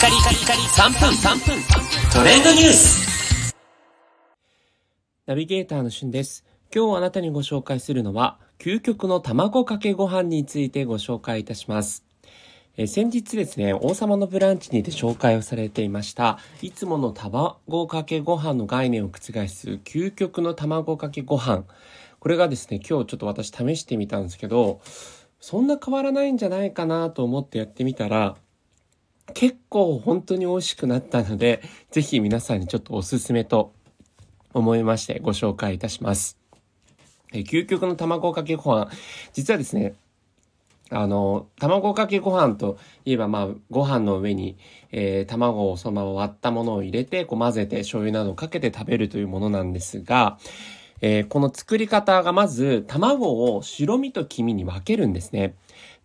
カリカリカリ3分3分トレンドニュースナビゲーターのしゅんです。今日あなたにご紹介するのは、究極の卵かけご飯についてご紹介いたします。え先日ですね、王様のブランチにて紹介をされていました、いつもの卵かけご飯の概念を覆す究極の卵かけご飯。これがですね、今日ちょっと私試してみたんですけど、そんな変わらないんじゃないかなと思ってやってみたら、結構本当に美味しくなったので、ぜひ皆さんにちょっとおすすめと思いましてご紹介いたします。え究極の卵かけご飯。実はですね、あの、卵かけご飯といえば、まあ、ご飯の上に、えー卵をそのまま割ったものを入れて、こう混ぜて醤油などをかけて食べるというものなんですが、えーこの作り方がまず、卵を白身と黄身に分けるんですね。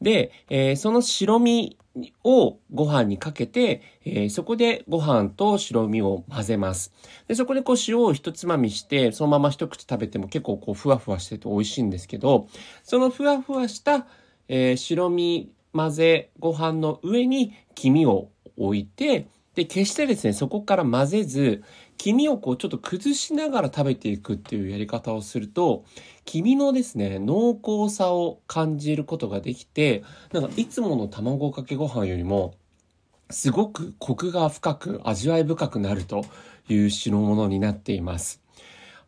で、えーその白身をご飯にかけて、えーそこでご飯と白身を混ぜます。で、そこでこう塩を一つまみして、そのまま一口食べても結構こうふわふわしてて美味しいんですけど、そのふわふわした、えー白身混ぜご飯の上に黄身を置いて、で、決してですね、そこから混ぜず、黄身をこうちょっと崩しながら食べていくっていうやり方をすると、黄身のですね、濃厚さを感じることができて、なんかいつもの卵かけご飯よりも、すごくコクが深く味わい深くなるという白物になっています。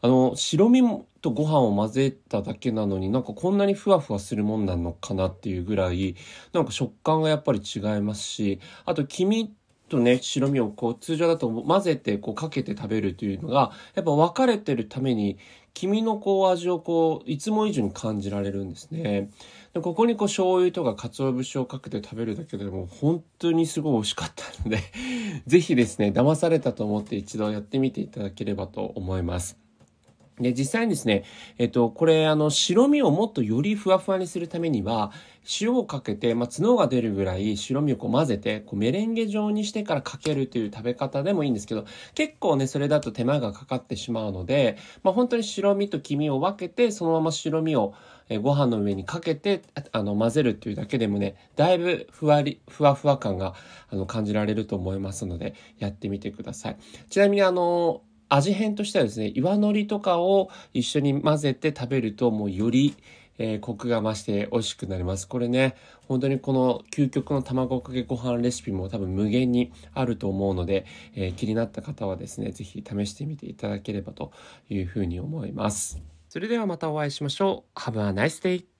あの、白身とご飯を混ぜただけなのになんかこんなにふわふわするもんなのかなっていうぐらい、なんか食感がやっぱり違いますし、あと黄身とね、白身をこう通常だと混ぜてこうかけて食べるというのが、やっぱ分かれてるために、黄身のこう味をこう、いつも以上に感じられるんですね。でここにこう醤油とか鰹節をかけて食べるだけでも本当にすごい美味しかったので、ぜひですね、騙されたと思って一度やってみていただければと思います。で、実際にですね、えっと、これ、あの、白身をもっとよりふわふわにするためには、塩をかけて、まあ、角が出るぐらい白身をこう混ぜて、こうメレンゲ状にしてからかけるという食べ方でもいいんですけど、結構ね、それだと手間がかかってしまうので、まあ、本当に白身と黄身を分けて、そのまま白身を、ご飯の上にかけて、ああの、混ぜるっていうだけでもね、だいぶふわり、ふわふわ感が、あの、感じられると思いますので、やってみてください。ちなみにあの、味変としてはですね、岩のりとかを一緒に混ぜて食べると、もうより、えーコクが増して美味しくなります。これね、本当にこの究極の卵かけご飯レシピも多分無限にあると思うので、えー気になった方はですね、ぜひ試してみていただければというふうに思います。それではまたお会いしましょう。Have a nice day!